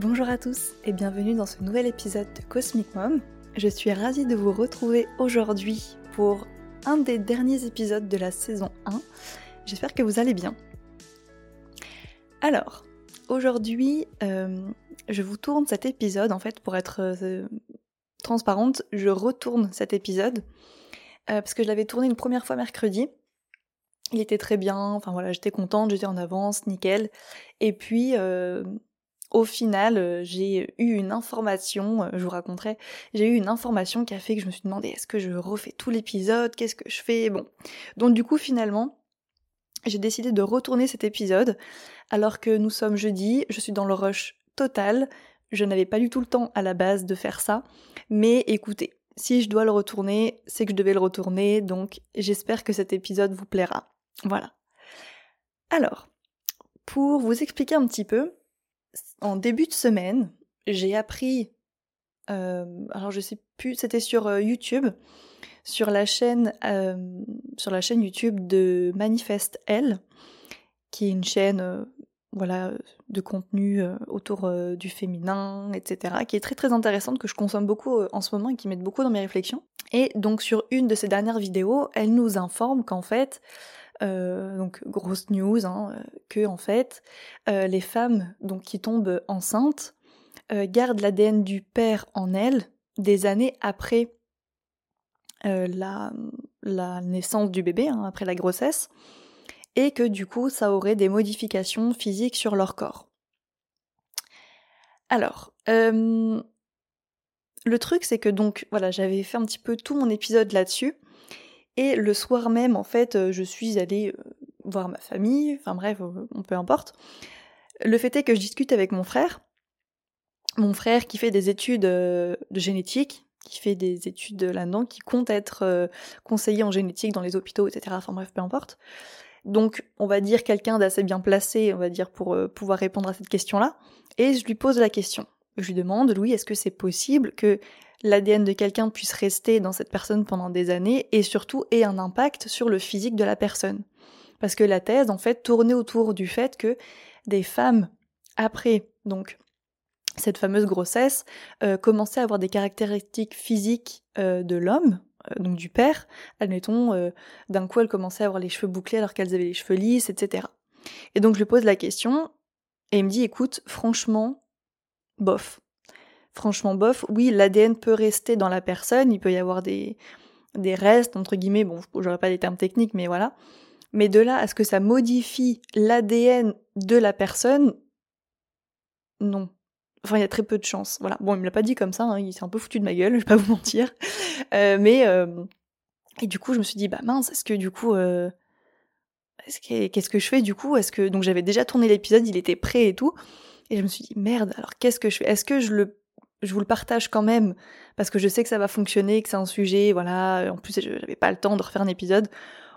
Bonjour à tous et bienvenue dans ce nouvel épisode de Cosmic Mom. Je suis ravie de vous retrouver aujourd'hui pour un des derniers épisodes de la saison 1. J'espère que vous allez bien. Alors, aujourd'hui, euh, je vous tourne cet épisode, en fait, pour être euh, transparente, je retourne cet épisode, euh, parce que je l'avais tourné une première fois mercredi. Il était très bien, enfin voilà, j'étais contente, j'étais en avance, nickel. Et puis, au final, j'ai eu une information, je vous raconterai, j'ai eu une information qui a fait que je me suis demandé est-ce que je refais tout l'épisode, qu'est-ce que je fais, bon. Donc du coup, finalement, j'ai décidé de retourner cet épisode alors que nous sommes jeudi, je suis dans le rush total, je n'avais pas du tout le temps à la base de faire ça, mais écoutez, si je dois le retourner, c'est que je devais le retourner, donc j'espère que cet épisode vous plaira. Voilà. Alors, pour vous expliquer un petit peu, en début de semaine, j'ai appris, alors je sais plus, c'était sur YouTube, sur la chaîne, sur la chaîne YouTube de Manifest L, qui est une chaîne, voilà, de contenu autour du féminin, etc., qui est très très intéressante, que je consomme beaucoup en ce moment et qui m'aide beaucoup dans mes réflexions. Et donc sur une de ces dernières vidéos, elle nous informe qu'en fait, donc grosse news, hein, que en fait, les femmes donc qui tombent enceintes gardent l'ADN du père en elles des années après euh, la, naissance du bébé, hein, après la grossesse, et que du coup ça aurait des modifications physiques sur leur corps. Alors, euh, le truc c'est que donc voilà, j'avais fait un petit peu tout mon épisode là-dessus, et le soir même en fait euh, je suis allée voir ma famille, enfin bref, on peu importe. Le fait est que je discute avec mon frère, mon frère qui fait des études de génétique, qui fait des études là-dedans, qui compte être euh, conseiller en génétique dans les hôpitaux, etc. Enfin bref, peu importe. Donc, on va dire quelqu'un d'assez bien placé, on va dire, pour euh, pouvoir répondre à cette question-là. Et je lui pose la question. Je lui demande, Louis, est-ce que c'est possible que l'ADN de quelqu'un puisse rester dans cette personne pendant des années et surtout ait un impact sur le physique de la personne? Parce que la thèse, en fait, tournait autour du fait que des femmes, après, donc, cette fameuse grossesse euh, commençait à avoir des caractéristiques physiques euh, de l'homme, euh, donc du père. Admettons, d'un coup, elle commençait à avoir les cheveux bouclés alors qu'elles avaient les cheveux lisses, etc. Et donc je lui pose la question, et il me dit, écoute, franchement, bof. Franchement, bof, oui, l'ADN peut rester dans la personne, il peut y avoir des, restes, entre guillemets, bon, j'aurais pas des termes techniques, mais voilà. Mais de là à ce que ça modifie l'ADN de la personne, non. Enfin, il y a très peu de chance. Voilà. Bon, il me l'a pas dit comme ça, hein, il s'est un peu foutu de ma gueule, je vais pas vous mentir. Euh, mais euh, et du coup, je me suis dit bah mince, est-ce que du coup, euh... qu'est-ce que je fais du coup? Est-ce que donc j'avais déjà tourné l'épisode, il était prêt et tout, et je me suis dit merde. Alors qu'est-ce que je fais? Est-ce que je le je vous le partage quand même? Parce que je sais que ça va fonctionner, que c'est un sujet, voilà. En plus, j'avais pas le temps de refaire un épisode.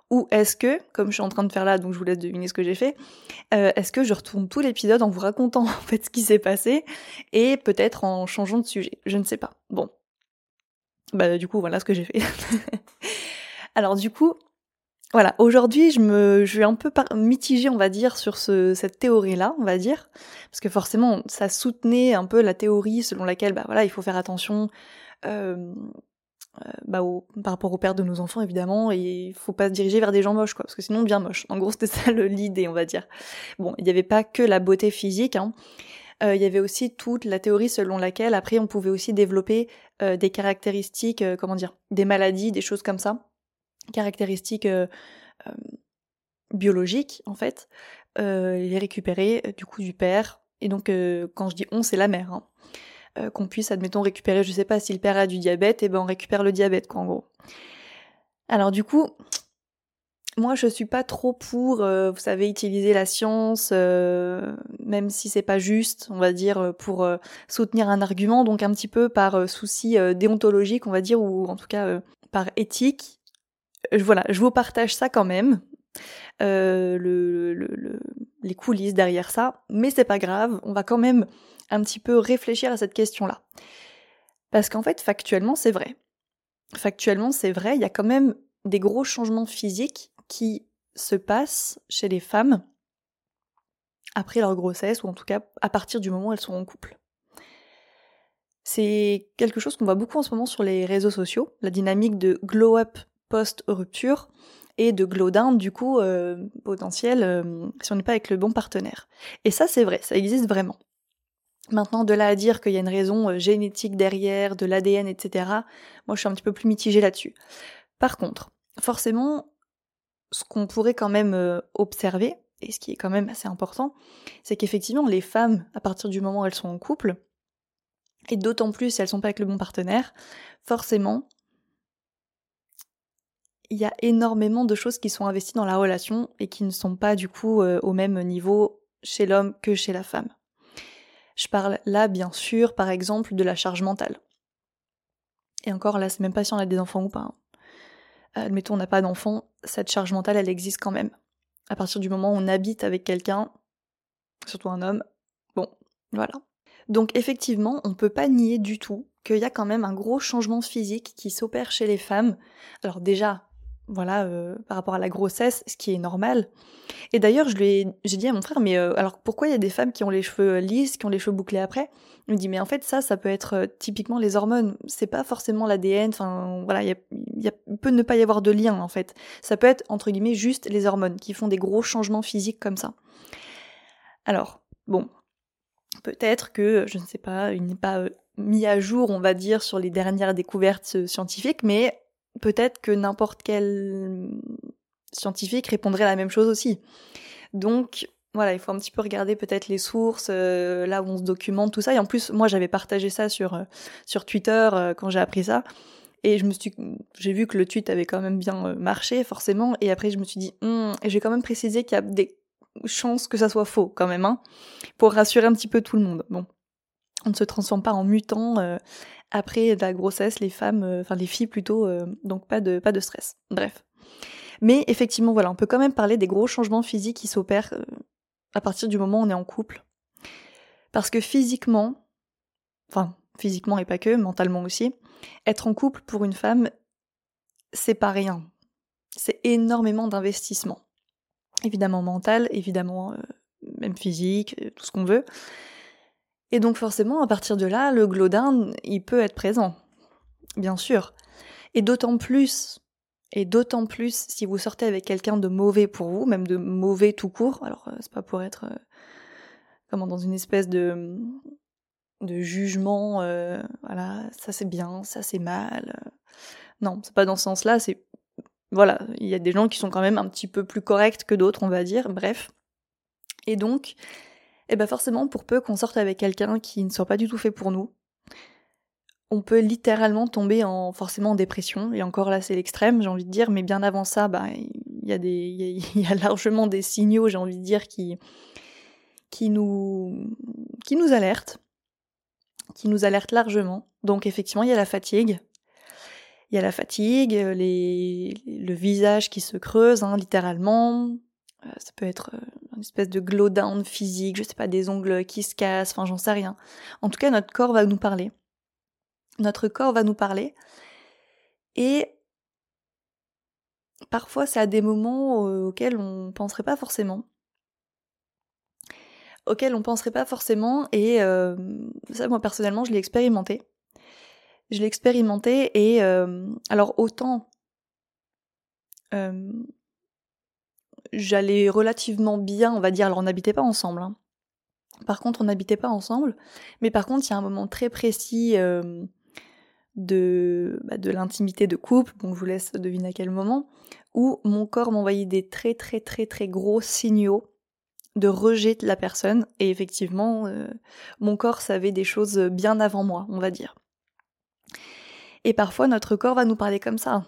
Ou est-ce que, comme je suis en train de faire là, donc je vous laisse deviner ce que j'ai fait, euh, est-ce que je retourne tout l'épisode en vous racontant en fait ce qui s'est passé et peut-être en changeant de sujet? Je ne sais pas. Bon. Bah du coup, voilà ce que j'ai fait. Alors du coup, voilà, aujourd'hui, je me, je suis un peu mitigée, on va dire, sur ce, cette théorie-là, on va dire, parce que forcément, ça soutenait un peu la théorie selon laquelle, bah voilà, il faut faire attention euh, euh, bah, par rapport au père de nos enfants évidemment et il faut pas se diriger vers des gens moches quoi. Parce que sinon bien moche. En gros c'était ça l'idée on va dire. Bon il n'y avait pas que la beauté physique hein. euh, il y avait aussi toute la théorie selon laquelle après on pouvait aussi développer euh, des caractéristiques comment dire des maladies des choses comme ça caractéristiques biologiques en fait les récupérer du coup du père et donc quand je dis on c'est la mère hein. Euh, qu'on puisse, admettons, récupérer, je sais pas, si le père a du diabète, et eh ben on récupère le diabète, quoi, en gros. Alors du coup, moi je suis pas trop pour, euh, vous savez, utiliser la science, euh, même si c'est pas juste, on va dire, pour soutenir un argument, donc un petit peu par souci déontologique, on va dire, ou en tout cas par éthique. Voilà, je vous partage ça quand même. le, les coulisses derrière ça, mais c'est pas grave, on va quand même un petit peu réfléchir à cette question-là. Parce qu'en fait, factuellement, c'est vrai. Factuellement, c'est vrai, il y a quand même des gros changements physiques qui se passent chez les femmes après leur grossesse, ou en tout cas à partir du moment où elles sont en couple. C'est quelque chose qu'on voit beaucoup en ce moment sur les réseaux sociaux, la dynamique de glow up post-rupture et de glow down du coup euh, potentiel euh, si on n'est pas avec le bon partenaire. Et ça c'est vrai, ça existe vraiment. Maintenant, de là à dire qu'il y a une raison euh, génétique derrière, de l'ADN, etc., moi je suis un petit peu plus mitigée là-dessus. Par contre, forcément, ce qu'on pourrait quand même observer, et ce qui est quand même assez important, c'est qu'effectivement les femmes, à partir du moment où elles sont en couple, et d'autant plus si elles sont pas avec le bon partenaire, forcément, il y a énormément de choses qui sont investies dans la relation et qui ne sont pas du coup euh, au même niveau chez l'homme que chez la femme. Je parle là bien sûr par exemple de la charge mentale. Et encore là, c'est même pas si on a des enfants ou pas. Hein. Admettons on n'a pas d'enfants, cette charge mentale elle existe quand même. À partir du moment où on habite avec quelqu'un, surtout un homme, bon, voilà. Donc effectivement, on peut pas nier du tout qu'il y a quand même un gros changement physique qui s'opère chez les femmes. Alors déjà, voilà, euh, par rapport à la grossesse, ce qui est normal. Et d'ailleurs, je lui ai, j'ai dit à mon frère, mais euh, alors pourquoi il y a des femmes qui ont les cheveux lisses, qui ont les cheveux bouclés après? Il me dit, mais en fait, ça, ça peut être euh, typiquement les hormones. C'est pas forcément l'ADN. Enfin, voilà, il peut ne pas y avoir de lien en fait. Ça peut être entre guillemets juste les hormones qui font des gros changements physiques comme ça. Alors, bon, peut-être que je ne sais pas, il n'est pas mis à jour, on va dire, sur les dernières découvertes scientifiques, mais peut-être que n'importe quel scientifique répondrait la même chose aussi. Donc voilà, il faut un petit peu regarder peut-être les sources, euh, là où on se documente, tout ça. Et en plus, moi j'avais partagé ça sur, euh, sur Twitter euh, quand j'ai appris ça. Et je me suis, j'ai vu que le tweet avait quand même bien marché, forcément. Et après, je me suis dit, hum, et j'ai quand même précisé qu'il y a des chances que ça soit faux, quand même, hein, pour rassurer un petit peu tout le monde. Bon, on ne se transforme pas en mutant après la grossesse, les femmes, euh, enfin les filles plutôt, euh, donc pas de, pas de stress. Bref. Mais effectivement, voilà, on peut quand même parler des gros changements physiques qui s'opèrent euh, à partir du moment où on est en couple. Parce que physiquement, enfin physiquement et pas que, mentalement aussi, être en couple pour une femme, c'est pas rien. C'est énormément d'investissement. Évidemment mental, évidemment même physique, tout ce qu'on veut. Et donc forcément, à partir de là, le glodin, il peut être présent. Bien sûr. Et d'autant plus, et d'autant plus si vous sortez avec quelqu'un de mauvais pour vous, même de mauvais tout court. Alors, euh, c'est pas pour être euh, comment dans une espèce de de jugement, euh, voilà, ça c'est bien, ça c'est mal. Non, c'est pas dans ce sens-là, c'est voilà, il y a des gens qui sont quand même un petit peu plus corrects que d'autres, on va dire, bref. Et donc, et bien forcément, pour peu qu'on sorte avec quelqu'un qui ne soit pas du tout fait pour nous, on peut littéralement tomber en forcément en dépression. Et encore là, c'est l'extrême, j'ai envie de dire. Mais bien avant ça, bah, il y a largement des signaux, j'ai envie de dire, qui, qui nous, qui nous alertent, qui nous alertent largement. Donc effectivement, il y a la fatigue. Il y a la fatigue, le visage qui se creuse, hein, littéralement. Euh, ça peut être euh, une espèce de glow down physique, je sais pas, des ongles qui se cassent, enfin j'en sais rien. En tout cas, notre corps va nous parler. Notre corps va nous parler. Et parfois, c'est à des moments euh, auxquels on penserait pas forcément. Auxquels on penserait pas forcément. Et ça, moi personnellement, je l'ai expérimenté. Je l'ai expérimenté et alors autant j'allais relativement bien, on va dire. Alors on n'habitait pas ensemble. Hein. Par contre, on n'habitait pas ensemble. Mais par contre, il y a un moment très précis euh, de, bah, de l'intimité de couple, donc je vous laisse deviner à quel moment, où mon corps m'envoyait des très très très très gros signaux de rejet de la personne. Et effectivement, euh, mon corps savait des choses bien avant moi, on va dire. Et parfois, notre corps va nous parler comme ça.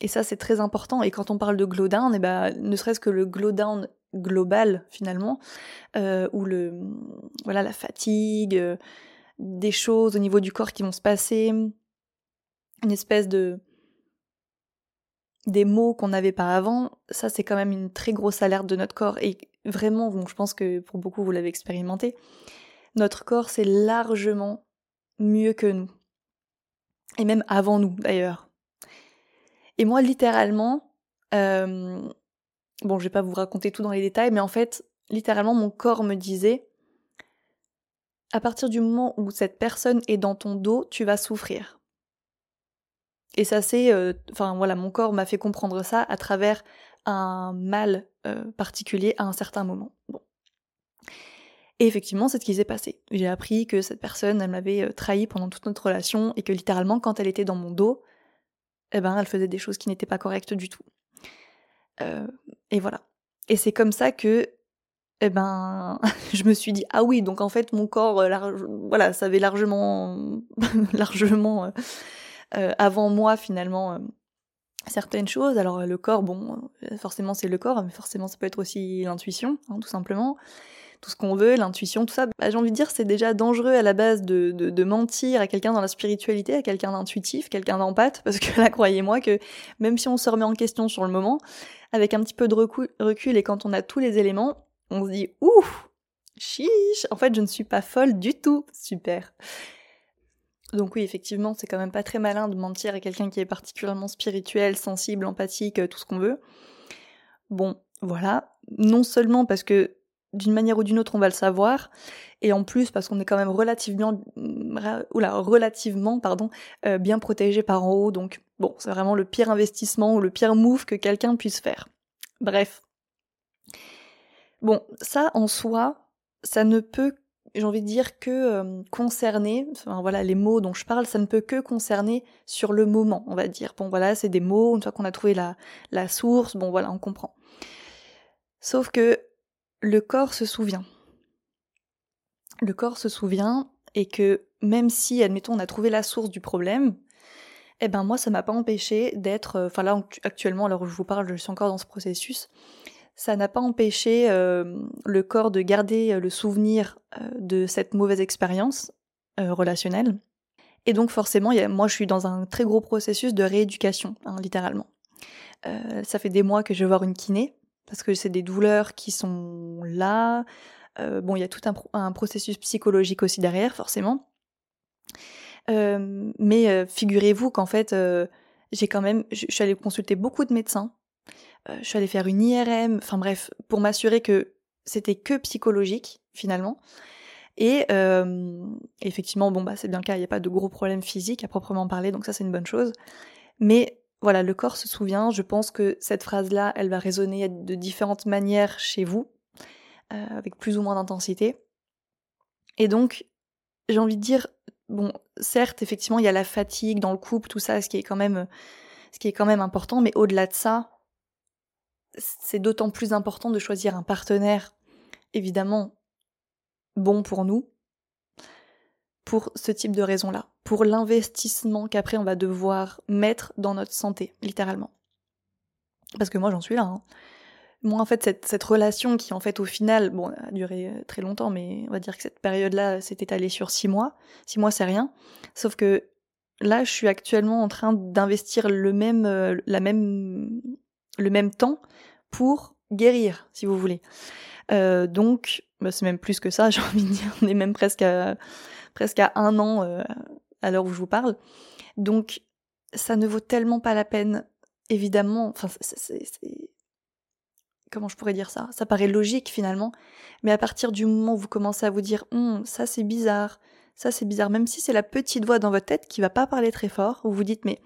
Et ça, c'est très important. Et quand on parle de glow down, eh ben, ne serait-ce que le glow down global finalement, euh, ou le voilà la fatigue, euh, des choses au niveau du corps qui vont se passer, une espèce de des mots qu'on n'avait pas avant, ça c'est quand même une très grosse alerte de notre corps. Et vraiment, je pense que pour beaucoup vous l'avez expérimenté, notre corps c'est largement mieux que nous. Et même avant nous d'ailleurs. Et moi, littéralement, euh, bon, je vais pas vous raconter tout dans les détails, mais en fait, littéralement, mon corps me disait à partir du moment où cette personne est dans ton dos, tu vas souffrir. Et ça c'est, euh, enfin voilà, mon corps m'a fait comprendre ça à travers un mal euh, particulier à un certain moment. Bon. Et effectivement, c'est ce qui s'est passé. J'ai appris que cette personne, elle m'avait trahi pendant toute notre relation et que littéralement, quand elle était dans mon dos, eh ben, elle faisait des choses qui n'étaient pas correctes du tout. et voilà. Et c'est comme ça que eh ben, je me suis dit ah oui, donc en fait mon corps, euh, voilà, savait largement, largement euh, euh, avant moi finalement certaines choses. Alors le corps, bon, forcément c'est le corps, mais forcément ça peut être aussi l'intuition, hein, tout simplement. Tout ce qu'on veut, l'intuition, tout ça. Bah, j'ai envie de dire, c'est déjà dangereux à la base de, mentir à quelqu'un dans la spiritualité, à quelqu'un d'intuitif, quelqu'un d'empathe, parce que là, croyez-moi que même si on se remet en question sur le moment, avec un petit peu de recul et quand on a tous les éléments, on se dit ouf, chiche, en fait je ne suis pas folle du tout, super. Donc oui, effectivement, c'est quand même pas très malin de mentir à quelqu'un qui est particulièrement spirituel, sensible, empathique, tout ce qu'on veut. Bon, voilà. Non seulement parce que d'une manière ou d'une autre on va le savoir, et en plus parce qu'on est quand même relativement, relativement pardon, euh, bien protégé par en haut, donc bon, c'est vraiment le pire investissement ou le pire move que quelqu'un puisse faire. Bref, Bon, ça en soi, ça ne peut, j'ai envie de dire, que euh, concerner, enfin voilà, les mots dont je parle, ça ne peut que concerner sur le moment, on va dire. Bon voilà, c'est des mots, une fois qu'on a trouvé la, la source, bon voilà, on comprend. Sauf que le corps se souvient. Le corps se souvient et que même si, admettons, on a trouvé la source du problème, eh ben moi ça m'a pas empêché d'être, euh, enfin là actuellement, alors je vous parle, je suis encore dans ce processus, ça n'a pas empêché euh, le corps de garder euh, le souvenir de cette mauvaise expérience relationnelle. Et donc forcément, moi je suis dans un très gros processus de rééducation, hein, littéralement. ça fait des mois que je vais voir une kiné, parce que c'est des douleurs qui sont là. bon, il y a tout un, processus psychologique aussi derrière, forcément. mais figurez-vous qu'en fait, j'ai quand même, je suis allée consulter beaucoup de médecins euh, je suis allée faire une IRM, enfin bref, pour m'assurer que c'était que psychologique finalement. Et euh, effectivement, bon bah c'est bien le cas, il n'y a pas de gros problèmes physiques à proprement parler, donc ça c'est une bonne chose. Mais voilà, le corps se souvient. Je pense que cette phrase-là, elle va résonner de différentes manières chez vous, euh, avec plus ou moins d'intensité. Et donc, j'ai envie de dire, bon, certes, effectivement, il y a la fatigue dans le couple, tout ça, ce qui est quand même, ce qui est quand même important, mais au-delà de ça, c'est d'autant plus important de choisir un partenaire, évidemment, bon pour nous, pour ce type de raison-là, pour l'investissement qu'après on va devoir mettre dans notre santé, littéralement. Parce que moi j'en suis là. Hein. Moi en fait cette, relation qui en fait au final, bon, a duré euh, très longtemps, mais on va dire que cette période-là s'est étalée sur six mois. Six mois c'est rien. Sauf que là je suis actuellement en train d'investir le même, euh, la même, le même temps pour guérir, si vous voulez. Euh, donc, bah, c'est même plus que ça, j'ai envie de dire, on est même presque à, presque à un an euh, à l'heure où je vous parle. Donc, ça ne vaut tellement pas la peine, évidemment, enfin, c'est... Comment je pourrais dire ça? Ça paraît logique finalement, mais à partir du moment où vous commencez à vous dire hum, ça c'est bizarre, ça c'est bizarre, même si c'est la petite voix dans votre tête qui va pas parler très fort, vous vous dites mais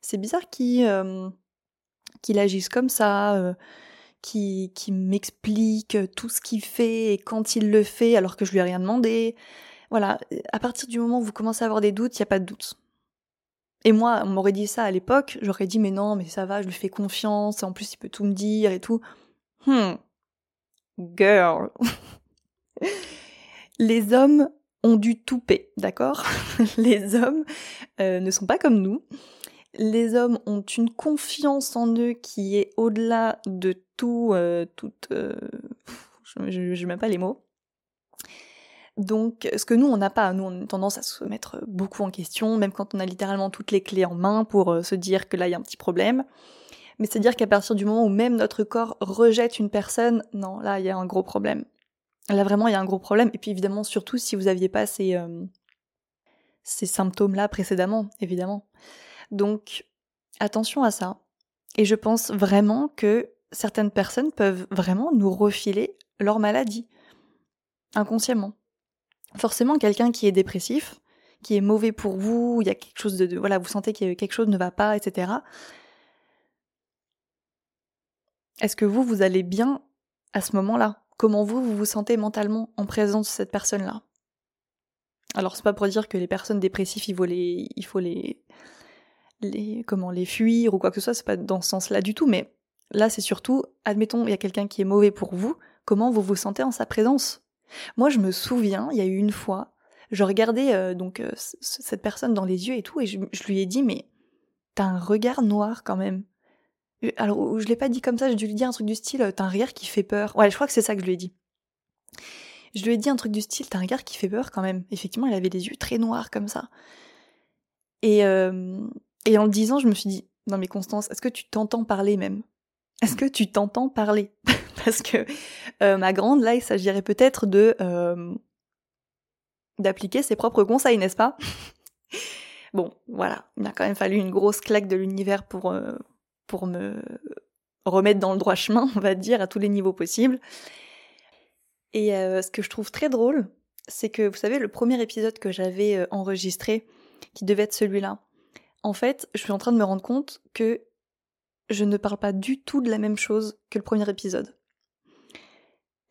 c'est bizarre qui euh, qu'il agisse comme ça, euh, qui, qui m'explique tout ce qu'il fait et quand il le fait alors que je lui ai rien demandé. Voilà, à partir du moment où vous commencez à avoir des doutes, il n'y a pas de doute. Et moi, on m'aurait dit ça à l'époque, j'aurais dit mais non, mais ça va, je lui fais confiance, en plus il peut tout me dire et tout. Hmm. Girl. Les hommes ont du toupet, d'accord? Les hommes euh, ne sont pas comme nous les hommes ont une confiance en eux qui est au-delà de tout, euh, toute, euh, je n'ai même pas les mots. Donc, ce que nous, on n'a pas, nous, on a tendance à se mettre beaucoup en question, même quand on a littéralement toutes les clés en main pour euh, se dire que là, il y a un petit problème. Mais c'est-à-dire qu'à partir du moment où même notre corps rejette une personne, non, là, il y a un gros problème. Là, vraiment, il y a un gros problème. Et puis, évidemment, surtout si vous n'aviez pas ces, ces symptômes-là précédemment, évidemment. Donc attention à ça. Et je pense vraiment que certaines personnes peuvent vraiment nous refiler leur maladie, inconsciemment. Forcément, quelqu'un qui est dépressif, qui est mauvais pour vous, il y a quelque chose de, voilà, vous sentez que quelque chose ne va pas, etc. Est-ce que vous, vous allez bien à ce moment-là? Comment vous, vous vous sentez mentalement en présence de cette personne-là? Alors, c'est pas pour dire que les personnes dépressives, il faut les, il faut les, comment, les fuir ou quoi que ce soit, c'est pas dans ce sens-là du tout, mais là, c'est surtout, admettons, il y a quelqu'un qui est mauvais pour vous, comment vous vous sentez en sa présence? Moi, je me souviens, il y a eu une fois, je regardais euh, donc euh, cette personne dans les yeux et tout, et je, lui ai dit, mais t'as un regard noir quand même. Euh, alors, je l'ai pas dit comme ça, j'ai dû lui dire un truc du style, t'as un regard qui fait peur. Ouais, je crois que c'est ça que je lui ai dit. Je lui ai dit un truc du style, t'as un regard qui fait peur quand même. Effectivement, il avait des yeux très noirs comme ça. Et, et en le disant, je me suis dit, non mais Constance, est-ce que tu t'entends parler même? Est-ce que tu t'entends parler? Parce que ma grande, là, il s'agirait peut-être de d'appliquer ses propres conseils, n'est-ce pas? Bon, voilà, il a quand même fallu une grosse claque de l'univers pour, euh, pour me remettre dans le droit chemin, on va dire, à tous les niveaux possibles. Et euh, ce que je trouve très drôle, c'est que, vous savez, le premier épisode que j'avais euh, enregistré, qui devait être celui-là, en fait, je suis en train de me rendre compte que je ne parle pas du tout de la même chose que le premier épisode.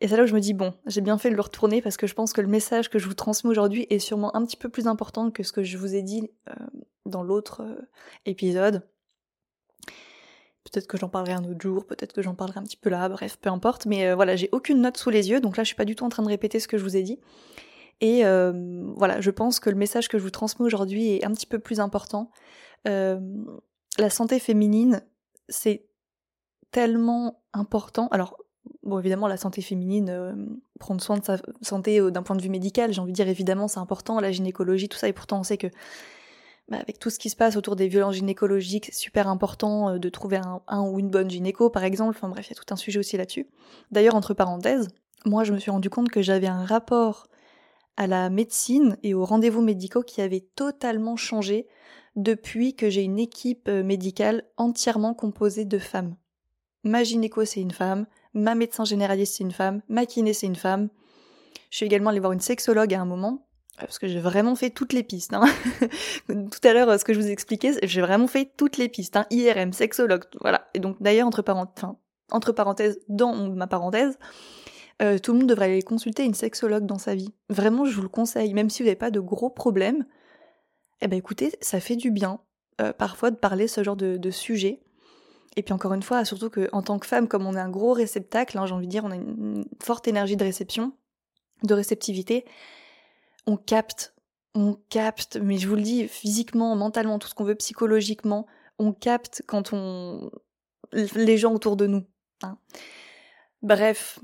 Et c'est là où je me dis, bon, j'ai bien fait de le retourner parce que je pense que le message que je vous transmets aujourd'hui est sûrement un petit peu plus important que ce que je vous ai dit euh, dans l'autre euh, épisode. Peut-être que j'en parlerai un autre jour, peut-être que j'en parlerai un petit peu là, bref, peu importe. Mais euh, voilà, j'ai aucune note sous les yeux, donc là je suis pas du tout en train de répéter ce que je vous ai dit. Et voilà, je pense que le message que je vous transmets aujourd'hui est un petit peu plus important. La santé féminine, c'est tellement important. Alors, bon, évidemment, la santé féminine, euh, prendre soin de sa santé euh, d'un point de vue médical, j'ai envie de dire, évidemment, c'est important, la gynécologie, tout ça, et pourtant, on sait que, bah, avec tout ce qui se passe autour des violences gynécologiques, c'est super important euh, de trouver un, ou une bonne gynéco, par exemple. Enfin bref, il y a tout un sujet aussi là-dessus. D'ailleurs, entre parenthèses, moi, je me suis rendu compte que j'avais un rapport à la médecine et aux rendez-vous médicaux qui avait totalement changé depuis que j'ai une équipe médicale entièrement composée de femmes. Ma gynéco, c'est une femme, ma médecin généraliste c'est une femme, ma kiné c'est une femme. Je suis également allée voir une sexologue à un moment, parce que j'ai vraiment fait toutes les pistes. Hein. Tout à l'heure, ce que je vous expliquais, j'ai vraiment fait toutes les pistes. Hein. IRM, sexologue, voilà. Et donc d'ailleurs, entre, parenthèses, dans ma parenthèse, euh, tout le monde devrait aller consulter une sexologue dans sa vie. Vraiment, je vous le conseille, même si vous n'avez pas de gros problèmes. Eh ben écoutez, ça fait du bien euh, parfois de parler ce genre de, de sujet. Et puis encore une fois, surtout qu'en tant que femme, comme on est un gros réceptacle, hein, j'ai envie de dire, on a une forte énergie de réception, de réceptivité, on capte, on capte, mais je vous le dis, physiquement, mentalement, tout ce qu'on veut, psychologiquement, on capte quand on... les gens autour de nous. Hein. Bref,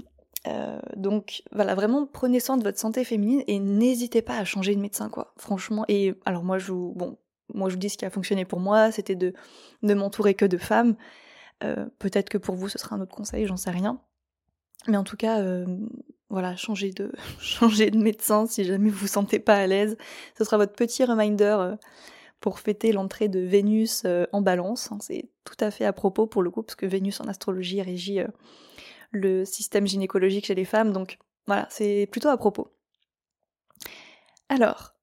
euh, donc voilà, vraiment prenez soin de votre santé féminine et n'hésitez pas à changer de médecin, quoi. Franchement, et alors moi je vous, dis ce qui a fonctionné pour moi, c'était de ne m'entourer que de femmes. Euh, peut-être que pour vous ce sera un autre conseil, j'en sais rien. Mais en tout cas, euh, voilà, changez de, changer de médecin si jamais vous vous sentez pas à l'aise. Ce sera votre petit reminder pour fêter l'entrée de Vénus en balance. Hein. C'est tout à fait à propos pour le coup, parce que Vénus en astrologie régit le système gynécologique chez les femmes. Donc voilà, c'est plutôt à propos. Alors,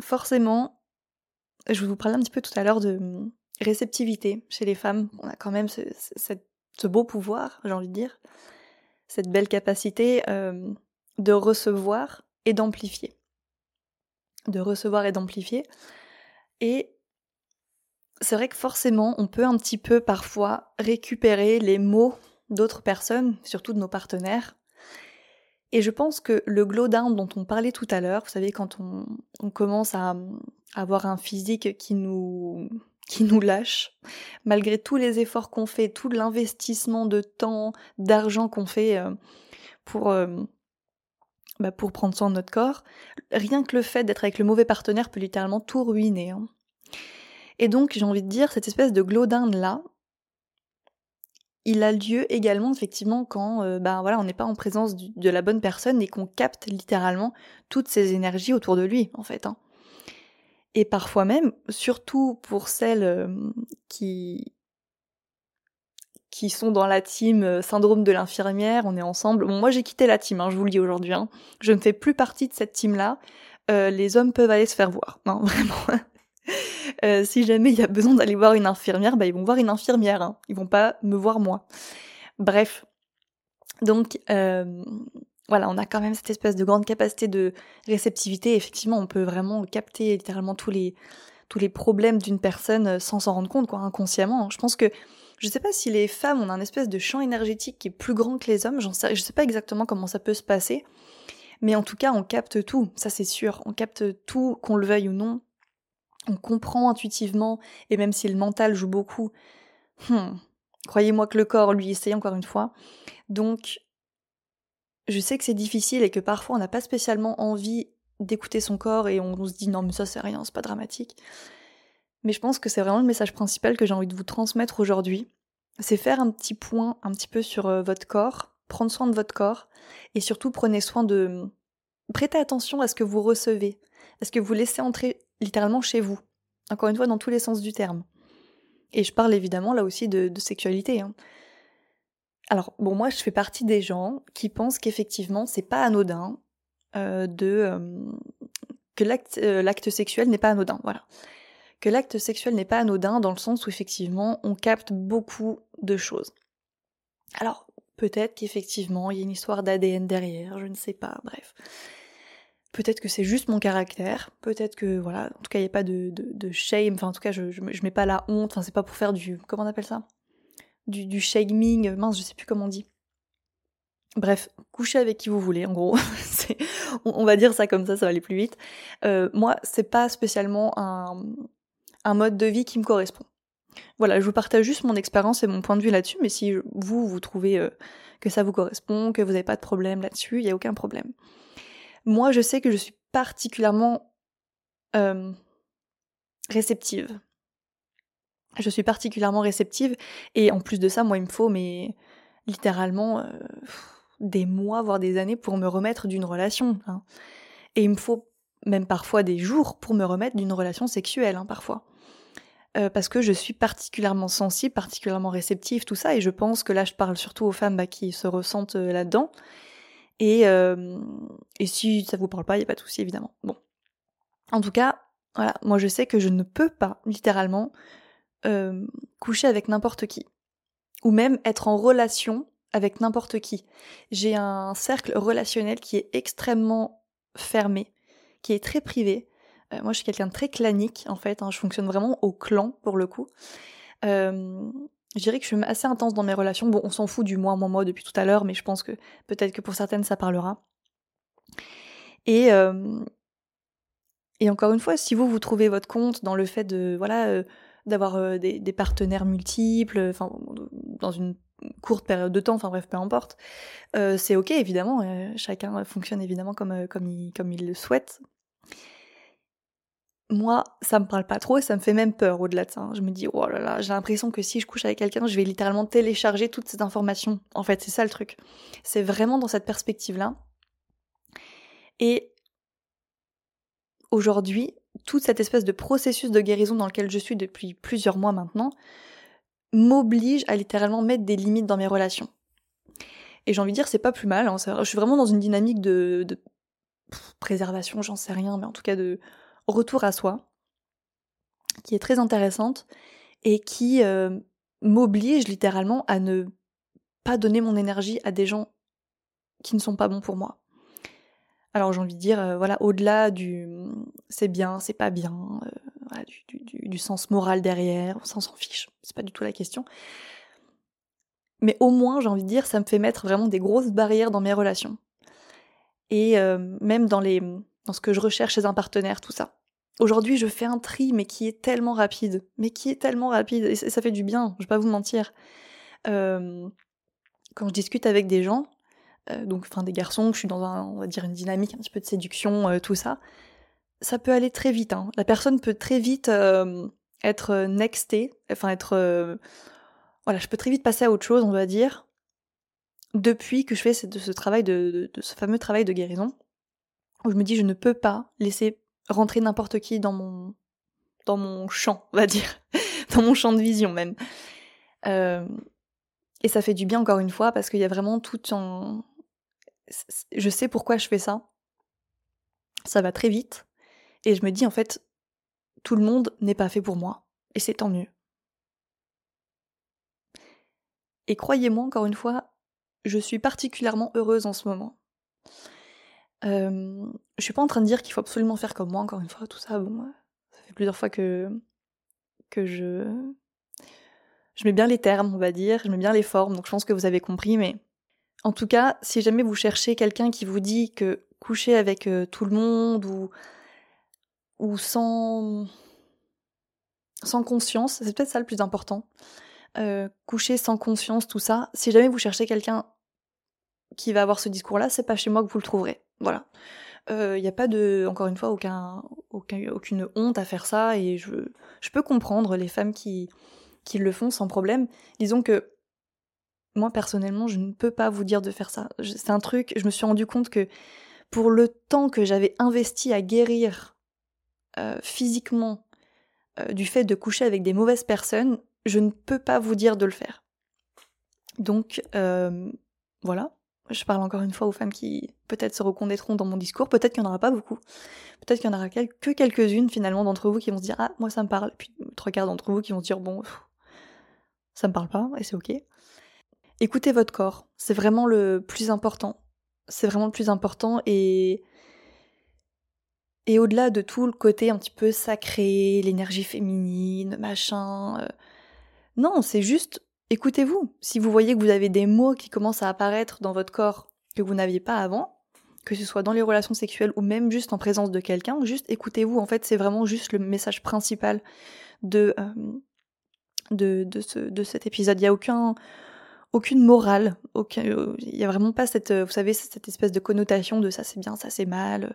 forcément, je vous parlais un petit peu tout à l'heure de hum, réceptivité chez les femmes. On a quand même ce, beau pouvoir, j'ai envie de dire, cette belle capacité de recevoir et d'amplifier. De recevoir et d'amplifier. Et c'est vrai que forcément, on peut un petit peu parfois récupérer les mots d'autres personnes, surtout de nos partenaires, et je pense que le glow down dont on parlait tout à l'heure, vous savez, quand on, commence à, avoir un physique qui nous, qui nous lâche, malgré tous les efforts qu'on fait, tout l'investissement de temps, d'argent qu'on fait euh, pour, euh, bah, pour prendre soin de notre corps, rien que le fait d'être avec le mauvais partenaire peut littéralement tout ruiner. Hein. Et donc, j'ai envie de dire, cette espèce de glow down là, il a lieu également effectivement quand euh, voilà on n'est pas en présence de la bonne personne et qu'on capte littéralement toutes ces énergies autour de lui en fait. Hein. Et parfois même, surtout pour celles euh, qui qui sont dans la team syndrome de l'infirmière, on est ensemble. Moi j'ai quitté la team, hein, je vous le dis aujourd'hui. Hein. Je ne fais plus partie de cette team-là. les hommes peuvent aller se faire voir, non, vraiment. si jamais il y a besoin d'aller voir une infirmière, bah ils vont voir une infirmière, hein. ils vont pas me voir moi. Bref, donc voilà, on a quand même cette espèce de grande capacité de réceptivité. Effectivement, on peut vraiment capter littéralement tous les tous les problèmes d'une personne euh, sans s'en rendre compte, quoi, inconsciemment. Je pense que je sais pas si les femmes ont un espèce de champ énergétique qui est plus grand que les hommes. J'en sais, je sais pas exactement comment ça peut se passer, mais en tout cas, on capte tout. Ça, c'est sûr. On capte tout, qu'on le veuille ou non. On comprend intuitivement, et même si le mental joue beaucoup, hmm, croyez-moi que le corps, lui, essaye encore une fois. Donc, je sais que c'est difficile et que parfois on n'a pas spécialement envie d'écouter son corps et on, se dit non mais ça c'est rien, c'est pas dramatique. Mais je pense que c'est vraiment le message principal que j'ai envie de vous transmettre aujourd'hui. C'est faire un petit point un petit peu sur euh, votre corps, prendre soin de votre corps et surtout prenez soin de... Prêtez attention à ce que vous recevez, à ce que vous laissez entrer littéralement chez vous. Encore une fois dans tous les sens du terme. Et je parle évidemment là aussi de, sexualité. Hein. Alors bon moi je fais partie des gens qui pensent qu'effectivement c'est pas anodin euh, de euh, que euh, l'acte sexuel n'est pas anodin, voilà. Que l'acte sexuel n'est pas anodin dans le sens où effectivement on capte beaucoup de choses. Alors peut-être qu'effectivement il y a une histoire d'ADN derrière, je ne sais pas, bref. Peut-être que c'est juste mon caractère, peut-être que voilà, en tout cas il n'y a pas de, de, shame, enfin en tout cas je, je, mets pas la honte, enfin c'est pas pour faire du, comment on appelle ça? Du, du shaming, mince je sais plus comment on dit. Bref, couchez avec qui vous voulez, en gros. on, va dire ça comme ça, ça va aller plus vite. Euh, moi, c'est pas spécialement un, un mode de vie qui me correspond. Voilà, je vous partage juste mon expérience et mon point de vue là-dessus, mais si vous, vous trouvez euh, que ça vous correspond, que vous n'avez pas de problème là-dessus, il n'y a aucun problème. Moi, je sais que je suis particulièrement euh, réceptive. Je suis particulièrement réceptive, et en plus de ça, moi, il me faut, mais littéralement, des mois, voire des années pour me remettre d'une relation. Hein. Et il me faut même parfois des jours pour me remettre d'une relation sexuelle, hein, parfois. Euh, parce que je suis particulièrement sensible, particulièrement réceptive, tout ça, et je pense que là je parle surtout aux femmes bah, qui se ressentent euh, là-dedans. Et, euh, et si ça vous parle pas, il n'y a pas de souci évidemment. Bon. En tout cas, voilà, moi je sais que je ne peux pas, littéralement, coucher avec n'importe qui. Ou même être en relation avec n'importe qui. J'ai un cercle relationnel qui est extrêmement fermé, qui est très privé. Euh, moi, je suis quelqu'un de très clanique, en fait. Hein. je fonctionne vraiment au clan, pour le coup. Euh, je dirais que je suis assez intense dans mes relations. Bon, on s'en fout du moi, moi, moi depuis tout à l'heure, mais je pense que peut-être que pour certaines, ça parlera. Et, euh, et encore une fois, si vous, vous trouvez votre compte dans le fait de, voilà, d'avoir des, des, partenaires multiples, enfin, dans une courte période de temps, enfin bref, peu importe. Euh, c'est ok évidemment, euh, chacun fonctionne évidemment comme, euh, comme, il, comme il le souhaite. Moi, ça me parle pas trop et ça me fait même peur au-delà de ça. Hein. Je me dis, oh là là, j'ai l'impression que si je couche avec quelqu'un, je vais littéralement télécharger toutes ces informations. En fait, c'est ça le truc. C'est vraiment dans cette perspective-là. Et aujourd'hui, toute cette espèce de processus de guérison dans lequel je suis depuis plusieurs mois maintenant, m'oblige à littéralement mettre des limites dans mes relations. Et j'ai envie de dire, c'est pas plus mal. Hein, je suis vraiment dans une dynamique de, préservation, j'en sais rien, mais en tout cas de retour à soi, qui est très intéressante et qui euh, m'oblige littéralement à ne pas donner mon énergie à des gens qui ne sont pas bons pour moi. Alors j'ai envie de dire, euh, voilà, au-delà du c'est bien, c'est pas bien, euh, du, sens moral derrière, on s'en fiche, c'est pas du tout la question. Mais au moins, j'ai envie de dire, ça me fait mettre vraiment des grosses barrières dans mes relations. Et même dans, les, dans ce que je recherche chez un partenaire, tout ça. Aujourd'hui, je fais un tri, mais qui est tellement rapide. Mais qui est tellement rapide. Et ça fait du bien, je vais pas vous mentir. quand je discute avec des gens, euh, donc enfin des garçons, je suis dans un, va dire une dynamique un petit peu de séduction, euh, tout ça, ça peut aller très vite. Hein. La personne peut très vite euh, être nextée, enfin être, voilà, je peux très vite passer à autre chose, on va dire, depuis que je fais ce, ce travail de, ce fameux travail de guérison, où je me dis je ne peux pas laisser rentrer n'importe qui dans mon dans mon champ, on va dire, dans mon champ de vision même. Et ça fait du bien encore une fois parce qu'il y a vraiment tout en... Je sais pourquoi je fais ça. Ça va très vite. Et je me dis en fait, tout le monde n'est pas fait pour moi. Et c'est tant mieux. Et croyez-moi encore une fois, je suis particulièrement heureuse en ce moment. Euh, je suis pas en train de dire qu'il faut absolument faire comme moi, encore une fois, tout ça, bon, ça fait plusieurs fois que, que je, je mets bien les termes, on va dire, je mets bien les formes, donc je pense que vous avez compris, mais en tout cas, si jamais vous cherchez quelqu'un qui vous dit que coucher avec euh, tout le monde ou, ou sans, sans conscience, c'est peut-être ça le plus important, euh, coucher sans conscience, tout ça, si jamais vous cherchez quelqu'un qui va avoir ce discours-là, c'est pas chez moi que vous le trouverez. Voilà. Il euh, n'y a pas de, encore une fois, aucun, aucune honte à faire ça et je, je peux comprendre les femmes qui, qui le font sans problème. Disons que moi personnellement, je ne peux pas vous dire de faire ça. C'est un truc, je me suis rendu compte que pour le temps que j'avais investi à guérir euh, physiquement euh, du fait de coucher avec des mauvaises personnes, je ne peux pas vous dire de le faire. Donc voilà, je parle encore une fois aux femmes qui peut-être se reconnaîtront dans mon discours, peut-être qu'il n'y en aura pas beaucoup, peut-être qu'il n'y en aura que quelques-unes finalement d'entre vous qui vont se dire ah moi ça me parle, puis trois quarts d'entre vous qui vont se dire bon ça me parle pas et c'est ok. Écoutez votre corps, c'est vraiment le plus important, c'est vraiment le plus important et et au-delà de tout le côté un petit peu sacré, l'énergie féminine, machin, euh, non c'est juste Écoutez-vous. Si vous voyez que vous avez des mots qui commencent à apparaître dans votre corps que vous n'aviez pas avant, que ce soit dans les relations sexuelles ou même juste en présence de quelqu'un, juste écoutez-vous. En fait, c'est vraiment juste le message principal de, euh, de, de, ce, de cet épisode. Il n'y a aucun, aucune morale. Aucun, il n'y a vraiment pas cette, vous savez, cette espèce de connotation de ça c'est bien, ça c'est mal.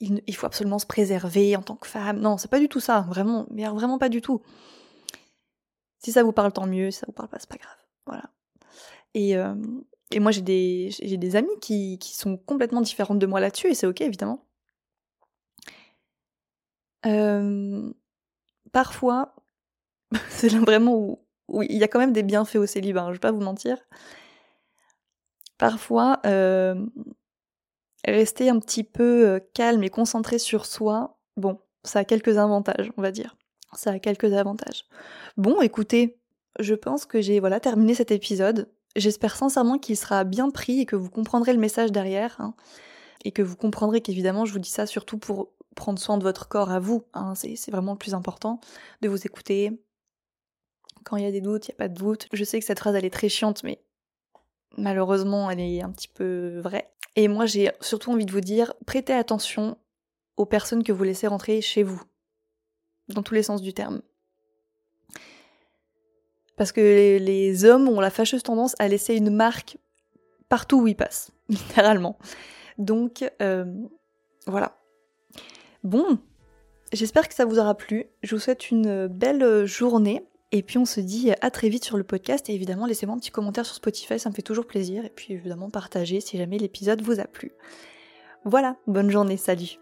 Il, faut absolument se préserver en tant que femme. Non, c'est pas du tout ça. Vraiment, vraiment pas du tout. Si ça vous parle, tant mieux. Si ça vous parle pas, c'est pas grave. Voilà. Et, euh, et moi, j'ai des, des amis qui, qui sont complètement différentes de moi là-dessus, et c'est ok, évidemment. Euh, parfois, c'est vraiment où, où, il y a quand même des bienfaits au célibat, hein, je vais pas vous mentir. Parfois, euh, rester un petit peu calme et concentré sur soi, bon, ça a quelques avantages, on va dire. Ça a quelques avantages. Bon, écoutez, je pense que j'ai voilà terminé cet épisode. J'espère sincèrement qu'il sera bien pris et que vous comprendrez le message derrière. Hein. et que vous comprendrez qu'évidemment, je vous dis ça surtout pour prendre soin de votre corps à vous. Hein. c'est vraiment le plus important, de vous écouter. Quand il y a des doutes, il n'y a pas de doute. Je sais que cette phrase, elle est très chiante, mais malheureusement, elle est un petit peu vraie. Et moi, j'ai surtout envie de vous dire, prêtez attention aux personnes que vous laissez rentrer chez vous dans tous les sens du terme. Parce que les, hommes ont la fâcheuse tendance à laisser une marque partout où ils passent, littéralement. Donc, euh, voilà. Bon, j'espère que ça vous aura plu. Je vous souhaite une belle journée. Et puis on se dit à très vite sur le podcast. Et évidemment, laissez-moi un petit commentaire sur Spotify, ça me fait toujours plaisir. Et puis évidemment, partagez si jamais l'épisode vous a plu. Voilà, bonne journée, salut